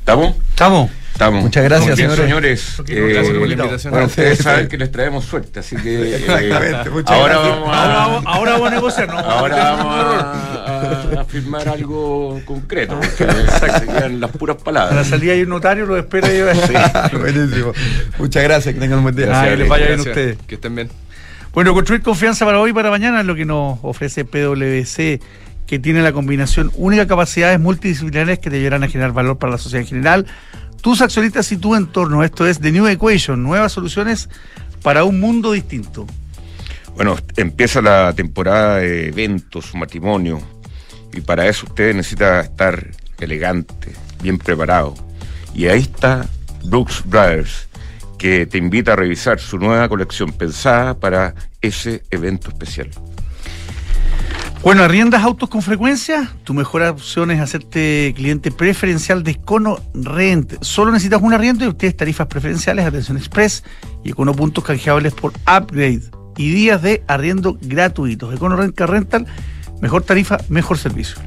¿Estamos? Estamos. Estamos. Muchas gracias, bien, señores. señores. Eh, gracias por la invitación. Bueno, ustedes saben que les traemos suerte, así que. Exactamente, muchas ahora gracias. vamos a, Ahora, vamos- ahora vamos a negociar, ¿no? ahora vamos a, a- a firmar algo concreto, porque se quedan las puras A la palabras. salida hay un notario, lo espera y va Buenísimo. Muchas gracias, que tengan un buen día. Ah, que les vaya bien a ustedes. Que estén bien. Bueno, construir confianza para hoy y para mañana es lo que nos ofrece PwC, que tiene la combinación única de capacidades multidisciplinares que te ayudarán a generar valor para la sociedad en general, tus accionistas y tu entorno. Esto es The New Equation, nuevas soluciones para un mundo distinto. Bueno, empieza la temporada de eventos, matrimonio, y para eso usted necesita estar elegante, bien preparado. Y ahí está Brooks Brothers, que te invita a revisar su nueva colección pensada para ese evento especial. Bueno, ¿arriendas autos con frecuencia? Tu mejor opción es hacerte cliente preferencial de Econo Rent. Solo necesitas un arriendo y obtienes tarifas preferenciales, atención express y Econo puntos canjeables por upgrade y días de arriendo gratuitos. Econo Rent Car Rental, mejor tarifa, mejor servicio.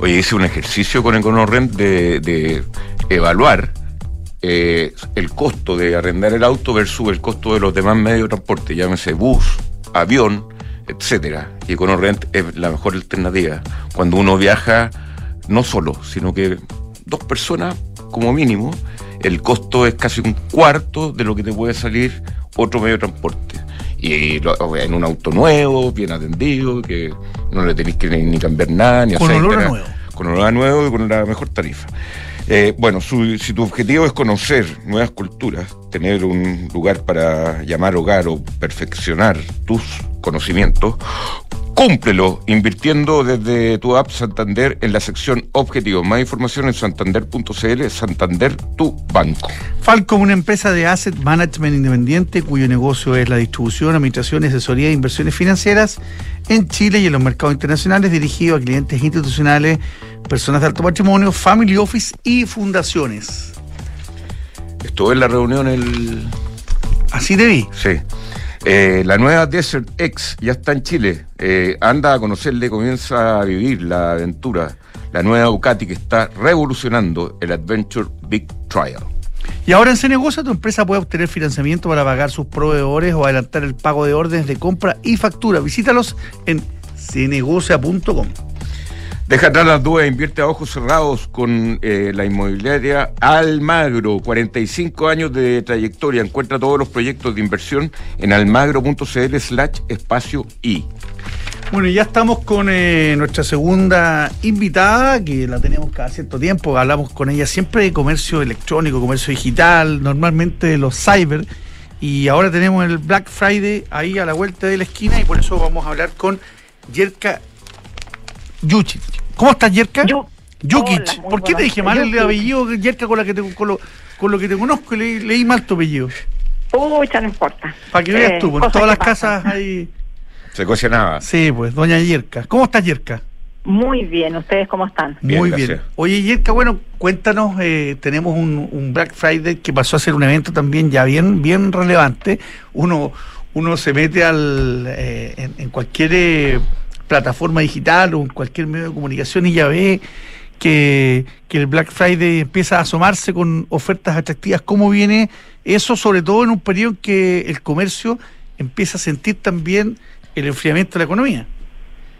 Oye, hice un ejercicio con EconoRent de, de evaluar eh, el costo de arrendar el auto versus el costo de los demás medios de transporte, llámese bus, avión, etcétera. Y EconoRent es la mejor alternativa. Cuando uno viaja no solo, sino que dos personas como mínimo, el costo es casi un cuarto de lo que te puede salir otro medio de transporte. Y lo- en un auto nuevo, bien atendido, que no le tenéis que ni, ni cambiar nada, ni Con aceite, olor nuevo. Con olor nuevo y con la mejor tarifa. Eh, bueno, su- si tu objetivo es conocer nuevas culturas, tener un lugar para llamar hogar o perfeccionar tus conocimientos, cúmplelo invirtiendo desde tu app Santander en la sección Objetivos. Más información en santander.cl, Santander, tu banco. Falcom, una empresa de asset management independiente cuyo negocio es la distribución, administración asesoría de inversiones financieras en Chile y en los mercados internacionales, dirigido a clientes institucionales, personas de alto patrimonio, family office y fundaciones. Estuve en la reunión el Así te vi. Sí. Eh, la nueva Desert X ya está en Chile. Eh, anda a conocerle, comienza a vivir la aventura. La nueva Ducati que está revolucionando el Adventure Big Trial. Y ahora en Cenegocia tu empresa puede obtener financiamiento para pagar sus proveedores o adelantar el pago de órdenes de compra y factura. Visítalos en cenegocia.com. Deja atrás las dudas, invierte a ojos cerrados con eh, la inmobiliaria Almagro, 45 años de trayectoria. Encuentra todos los proyectos de inversión en almagro.cl slash espacio I. Bueno, ya estamos con eh, nuestra segunda invitada, que la tenemos cada cierto tiempo. Hablamos con ella siempre de comercio electrónico, comercio digital, normalmente de los cyber. Y ahora tenemos el Black Friday ahí a la vuelta de la esquina y por eso vamos a hablar con Yerka Yuchich. ¿Cómo estás, Yerka? Yu- Yukic. Hola, ¿Por qué te dije mal el apellido, Yerka, con, la que te- con, lo, con lo que te conozco? Le, leí mal tu apellido. Pucha, no importa. Para que veas Eh, tú, en cosas todas las casas hay... Se cocinaba. Sí, pues, doña Yerka. ¿Cómo estás, Yerka? Muy bien, ¿ustedes cómo están? Bien, Muy gracias. bien. Oye, Yerka, bueno, cuéntanos, eh, tenemos un, un Black Friday que pasó a ser un evento también ya bien, bien relevante. Uno, uno se mete al, eh, en, en cualquier eh, plataforma digital o en cualquier medio de comunicación y ya ve que, que el Black Friday empieza a asomarse con ofertas atractivas. ¿Cómo viene eso, sobre todo en un periodo en que el comercio empieza a sentir también el enfriamiento de la economía?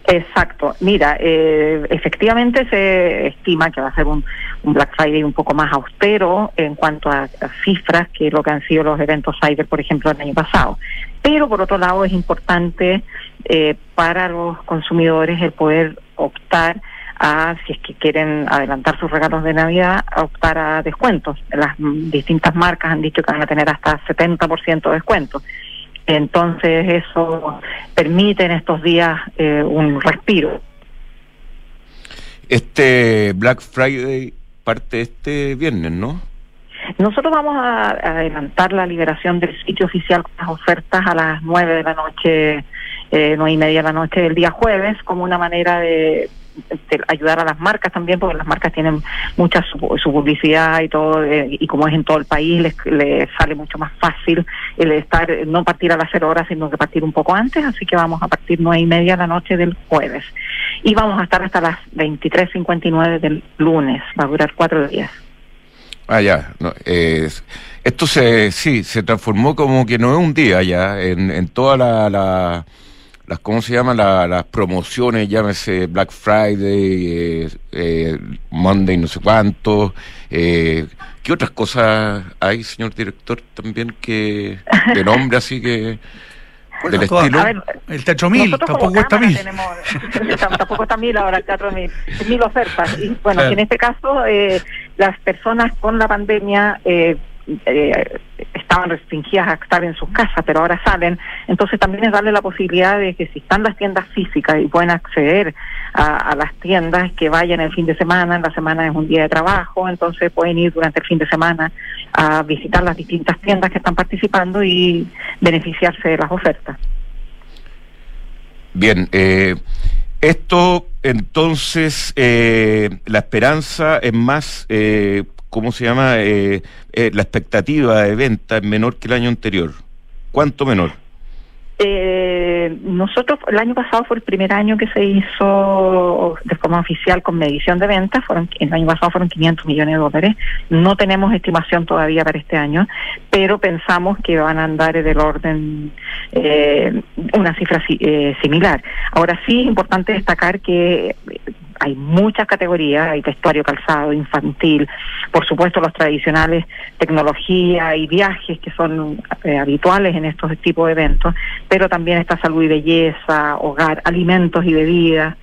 Exacto. Mira, eh, efectivamente se estima que va a ser un, un Black Friday un poco más austero en cuanto a, a cifras que lo que han sido los eventos cyber, por ejemplo, el año pasado. Pero por otro lado es importante eh, para los consumidores el poder optar a, si es que quieren adelantar sus regalos de Navidad, a optar a descuentos. Las distintas marcas han dicho que van a tener hasta 70% de descuento. Entonces eso permite en estos días eh, un respiro. Este Black Friday parte este viernes, ¿no? Nosotros vamos a, adelantar la liberación del sitio oficial con las ofertas a las nueve de la noche, eh, y media de la noche del día jueves, como una manera de, ayudar a las marcas también, porque las marcas tienen mucha su, su publicidad y todo, eh, y como es en todo el país, les, les sale mucho más fácil el estar, no partir a las cero horas, sino que partir un poco antes, así que vamos a partir nueve y media de la noche del jueves. Y vamos a estar hasta las 23.59 del lunes, va a durar cuatro días. Ah, ya. no, eh, esto se, sí, se transformó como que no es un día ya, en, en todas la, la- las, ¿cómo se llama? La- las promociones, llámese Black Friday, eh, eh, Monday no sé cuánto. Eh, ¿Qué otras cosas hay, señor director, también que de nombre así que... Del estilo? A ver, El Teatro Mil, tampoco cuesta mil. tenemos- tam- tampoco está mil ahora el teatro mil, mil ofertas. Y bueno, Claro. que en este caso eh, las personas con la pandemia eh, eh, estaban restringidas a estar en sus casas, pero ahora salen. Entonces también es darle la posibilidad de que si están las tiendas físicas y pueden acceder a, las tiendas, que vayan el fin de semana, en la semana es un día de trabajo, entonces pueden ir durante el fin de semana a visitar las distintas tiendas que están participando y beneficiarse de las ofertas. Bien, eh, esto entonces, eh, la esperanza es más, eh, ¿cómo se llama? Eh, eh, la expectativa de venta es menor que el año anterior. ¿Cuánto menor? Eh, nosotros, el año pasado fue el primer año que se hizo de forma oficial con medición de ventas, fueron, el año pasado fueron 500 millones de dólares, no tenemos estimación todavía para este año, pero pensamos que van a andar del orden, eh, una cifra eh, similar. Ahora sí es importante destacar que hay muchas categorías, hay vestuario calzado, infantil, por supuesto los tradicionales tecnología y viajes que son eh, habituales en estos tipos de eventos, pero también está salud y belleza, hogar, alimentos y bebidas.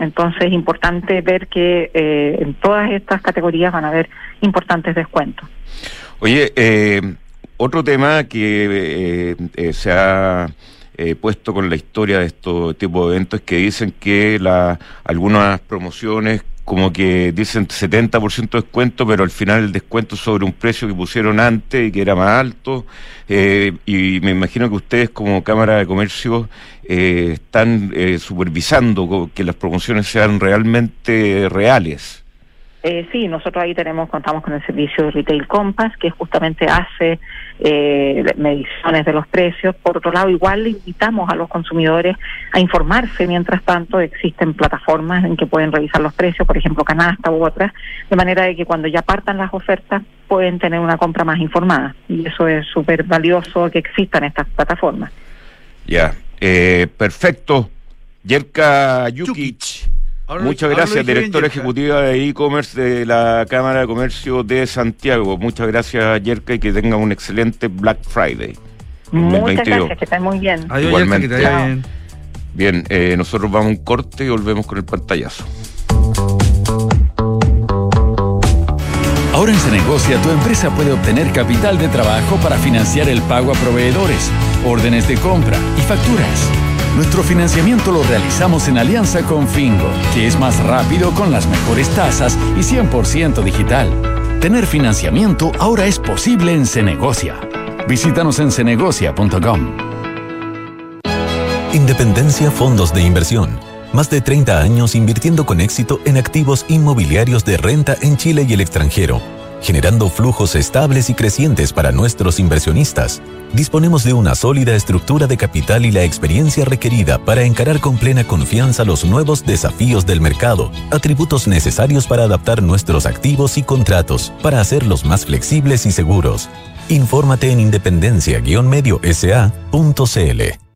Entonces es importante ver que eh, en todas estas categorías van a haber importantes descuentos. Oye, eh, otro tema que eh, se ha eh, puesto con la historia de estos tipos de eventos que dicen que la, algunas promociones como que dicen 70% de descuento, pero al final el descuento es sobre un precio que pusieron antes y que era más alto. Eh, y me imagino que ustedes como Cámara de Comercio eh, están eh, supervisando que las promociones sean realmente reales. Sí, nosotros ahí tenemos, contamos con el servicio Retail Compass, que justamente hace eh, mediciones de los precios. Por otro lado, igual le invitamos a los consumidores a informarse. Mientras tanto, existen plataformas en que pueden revisar los precios, por ejemplo, Canasta u otras, de manera de que cuando ya partan las ofertas pueden tener una compra más informada. Y eso es súper valioso que existan estas plataformas. Ya, eh, perfecto. Yerka Yukic. Muchas gracias, directora ejecutiva de e-commerce de la Cámara de Comercio de Santiago. Muchas gracias, Yerka, y que tenga un excelente Black Friday. Muchas gracias, que estén muy bien. Adiós, Igualmente. que te bien. Bien, eh, nosotros vamos a un corte y volvemos con el pantallazo. Ahora en Cenegocia tu empresa puede obtener capital de trabajo para financiar el pago a proveedores, órdenes de compra y facturas. Nuestro financiamiento lo realizamos en alianza con Fingo, que es más rápido con las mejores tasas y 100% digital. Tener financiamiento ahora es posible en Cenegocia. Visítanos en cenegocia.com. Independencia Fondos de Inversión. Más de 30 años invirtiendo con éxito en activos inmobiliarios de renta en Chile y el extranjero generando flujos estables y crecientes para nuestros inversionistas. Disponemos de una sólida estructura de capital y la experiencia requerida para encarar con plena confianza los nuevos desafíos del mercado, atributos necesarios para adaptar nuestros activos y contratos, para hacerlos más flexibles y seguros. Infórmate en independencia-medio-sa.cl.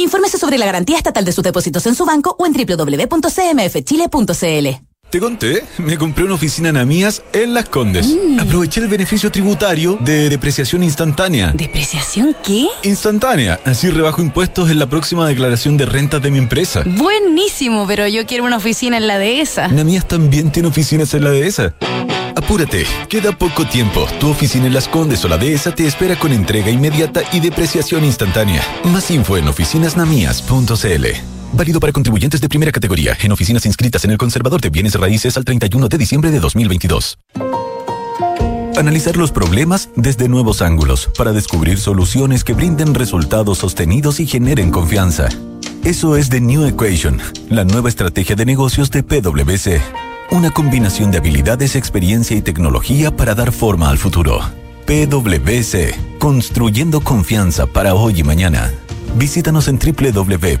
Infórmese sobre la garantía estatal de sus depósitos en su banco o en www.cmfchile.cl. Te conté, me compré una oficina en Amías en Las Condes. Mm. Aproveché el beneficio tributario de depreciación instantánea. ¿Depreciación qué? Instantánea. Así rebajo impuestos en la próxima declaración de rentas de mi empresa. Buenísimo, pero yo quiero una oficina en la dehesa. Amías también tiene oficinas en la dehesa. Apúrate, queda poco tiempo. Tu oficina en Las Condes o la Dehesa te espera con entrega inmediata y depreciación instantánea. Más info en oficinasnamias.cl. Válido para contribuyentes de primera categoría en oficinas inscritas en el Conservador de Bienes Raíces al 31 de diciembre de 2022. Analizar los problemas desde nuevos ángulos para descubrir soluciones que brinden resultados sostenidos y generen confianza. Eso es The New Equation, la nueva estrategia de negocios de PwC. Una combinación de habilidades, experiencia y tecnología para dar forma al futuro. PwC, construyendo confianza para hoy y mañana. Visítanos en www.pwc.cl.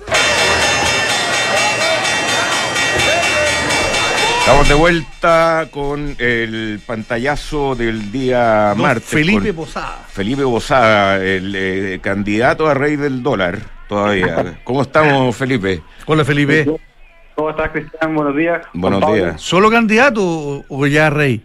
Estamos de vuelta con el pantallazo del día martes. Felipe Posada. Felipe Posada, el eh, candidato a rey del dólar todavía. ¿Cómo estamos, Felipe? Hola, Felipe. ¿Cómo estás, Cristian? Buenos días. Buenos días. ¿Solo candidato o, ya rey?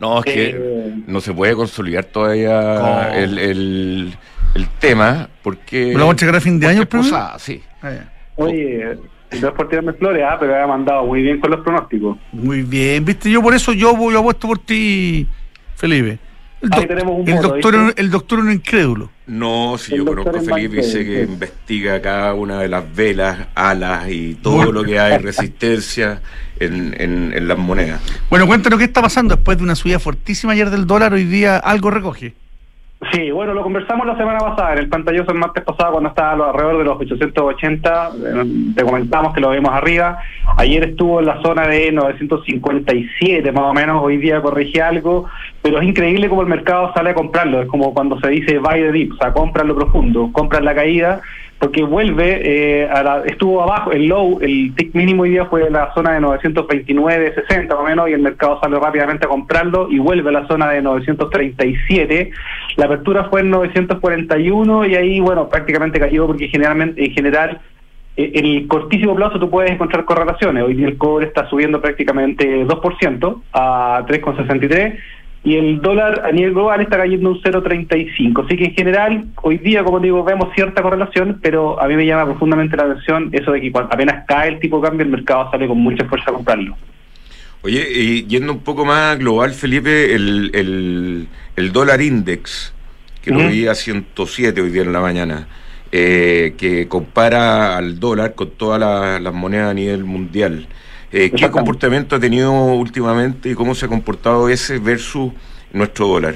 No, es que Eh, no se puede consolidar todavía el, el- el tema porque... ¿Lo vamos a entregar a fin de año? Posada, sí. Ah, ya. Oye, no es por tirarme flores, ah, pero ha mandado muy bien con los pronósticos. Muy bien, viste, yo por eso yo voy apuesto por ti, Felipe. El, doc- un doctor, el doctor un incrédulo. No, si El yo conozco a Felipe y sé Embalse, que sí. investiga cada una de las velas, alas y todo Bueno. lo que hay resistencia en, en- en las monedas. Bueno, cuéntanos qué está pasando después de una subida fortísima ayer del dólar, hoy día algo recoge. Sí, bueno, lo conversamos la semana pasada, en el pantallazo el martes pasado cuando estaba alrededor de los 880, eh, te comentamos que lo vimos arriba, ayer estuvo en la zona de 957 más o menos, hoy día corrige algo, pero es increíble cómo el mercado sale a comprarlo, es como cuando se dice buy the dip, o sea, compra lo profundo, compra la caída, porque vuelve, eh, a la- estuvo abajo, el low, el tick mínimo hoy día fue en la zona de 929, 60 más o menos, y el mercado sale rápidamente a comprarlo y vuelve a la zona de 937. La apertura fue en 941 y ahí, bueno, prácticamente cayó porque generalmente, en general, eh, en el cortísimo plazo tú puedes encontrar correlaciones. Hoy día el cobre está subiendo prácticamente 2% a 3,63 y el dólar a nivel global está cayendo un 0,35. Así que en general, hoy día, como digo, vemos cierta correlación, pero a mí me llama profundamente la atención eso de que cuando apenas cae el tipo de cambio, el mercado sale con mucha fuerza a comprarlo. Oye, y yendo un poco más global, Felipe, el, el, el dólar index, que lo vi a 107 hoy día en la mañana, eh, que compara al dólar con todas la- las monedas a nivel mundial. Eh, ¿Qué comportamiento ha tenido últimamente y cómo se ha comportado ese versus nuestro dólar?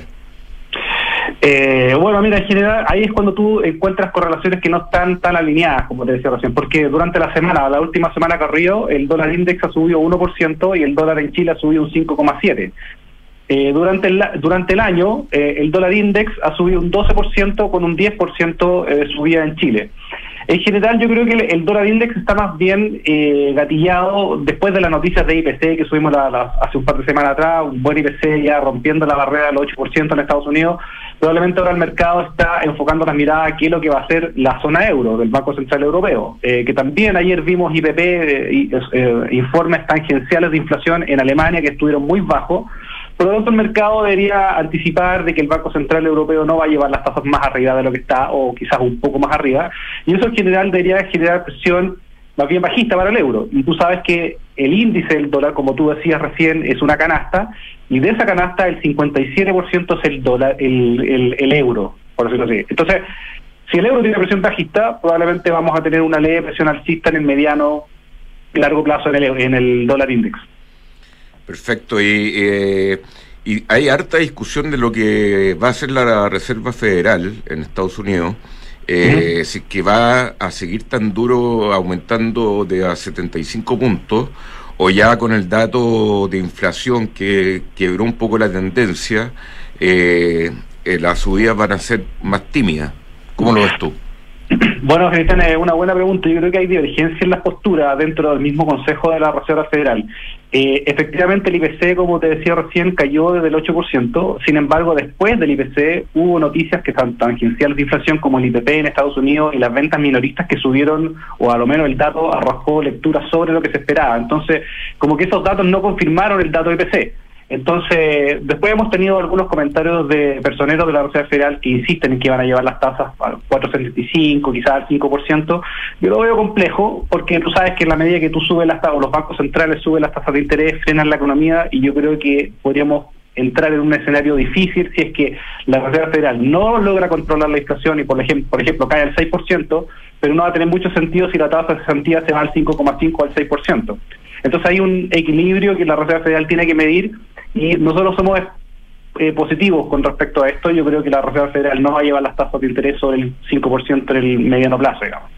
Eh, bueno, mira, en general, ahí es cuando tú encuentras correlaciones que no están tan alineadas, como te decía recién, porque durante la semana, la última semana que arrió, el dólar index ha subido 1% y el dólar en Chile ha subido un 5,7%. Eh, durante, el, durante el año, eh, el dólar index ha subido un 12% con un 10% de subida en Chile. En general, yo creo que el, dólar index está más bien eh, gatillado después de las noticias de IPC que subimos la- la- hace un par de semanas atrás, un buen IPC ya rompiendo la barrera del 8% en Estados Unidos. Probablemente ahora el mercado está enfocando las miradas a qué es lo que va a ser la zona euro del Banco Central Europeo, eh, que también ayer vimos IPP, eh, y, eh, informes tangenciales de inflación en Alemania que estuvieron muy bajos. Por lo tanto, el mercado debería anticipar de que el Banco Central Europeo no va a llevar las tasas más arriba de lo que está, o quizás un poco más arriba, y eso en general debería generar presión más bien bajista para el euro. Y tú sabes que el índice del dólar, como tú decías recién, es una canasta, y de esa canasta el 57% es el dólar, el, euro, por decirlo así. Entonces, si el euro tiene presión bajista, probablemente vamos a tener una leve presión alcista en el mediano, largo plazo en el, en el dólar index. Perfecto. Y, eh, y hay harta discusión de lo que va a hacer la Reserva Federal en Estados Unidos. Eh, Si es que va a seguir tan duro aumentando de a 75 puntos o ya con el dato de inflación que quebró un poco la tendencia, eh, eh, las subidas van a ser más tímidas. ¿Cómo lo ves tú? Bueno, Cristian, es una buena pregunta. Yo creo que hay divergencia en las posturas dentro del mismo Consejo de la Reserva Federal. Eh, efectivamente, el IPC, como te decía recién, cayó desde el 8%. Sin embargo, después del IPC hubo noticias que son tangenciales de inflación como el IPP en Estados Unidos y las ventas minoristas que subieron, o a lo menos el dato arrojó lectura sobre lo que se esperaba. Entonces, como que esos datos no confirmaron el dato IPC. Entonces, después hemos tenido algunos comentarios de personeros de la Reserva Federal que insisten en que van a llevar las tasas a 4,75, quizás al 5%. Yo lo veo complejo porque tú sabes que en la medida que tú subes las tasas, o los bancos centrales suben las tasas de interés, frenan la economía y yo creo que podríamos entrar en un escenario difícil si es que la Reserva Federal no logra controlar la inflación y, por ejemplo, por ejemplo cae al 6%, pero no va a tener mucho sentido si la tasa de cesantía se va al 5,5 o al 6%. Entonces hay un equilibrio que la Reserva Federal tiene que medir y nosotros somos eh, positivos con respecto a esto. Yo creo que la Reserva Federal no va a llevar las tasas de interés sobre el 5% en el mediano plazo, digamos.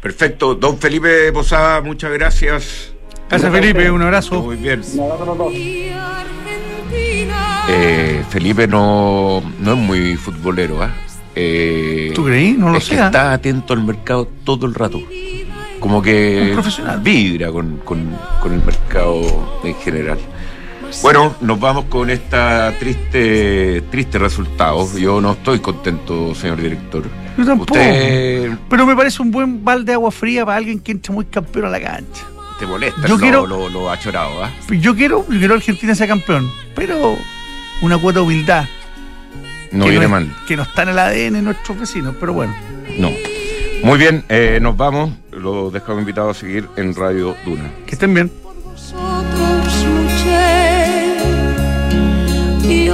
Perfecto. Don Felipe Posada, muchas gracias. Gracias, Felipe. Un abrazo. Muy bien. Un abrazo a los dos. Eh, Felipe no, no es muy futbolero, ¿ah? Eh, ¿Tú creí? No lo es sé, está atento al mercado todo el rato. Como que Un profesional. vibra con, con- con el mercado en general. Bueno, nos vamos con esta triste, triste resultado. Yo no estoy contento, señor director. Yo tampoco. Usted Pero me parece un buen balde de agua fría para alguien que entra muy campeón a la cancha. te molesta Yo lo, quiero- lo, lo achorado, ¿ah? Yo quiero, yo quiero que Argentina sea campeón, pero una cuota de humildad. No viene es- mal. Que no está en el ADN de nuestros vecinos, pero bueno. No. Muy bien, eh, nos vamos. Los dejamos invitados a seguir en Radio Duna. Que estén bien. y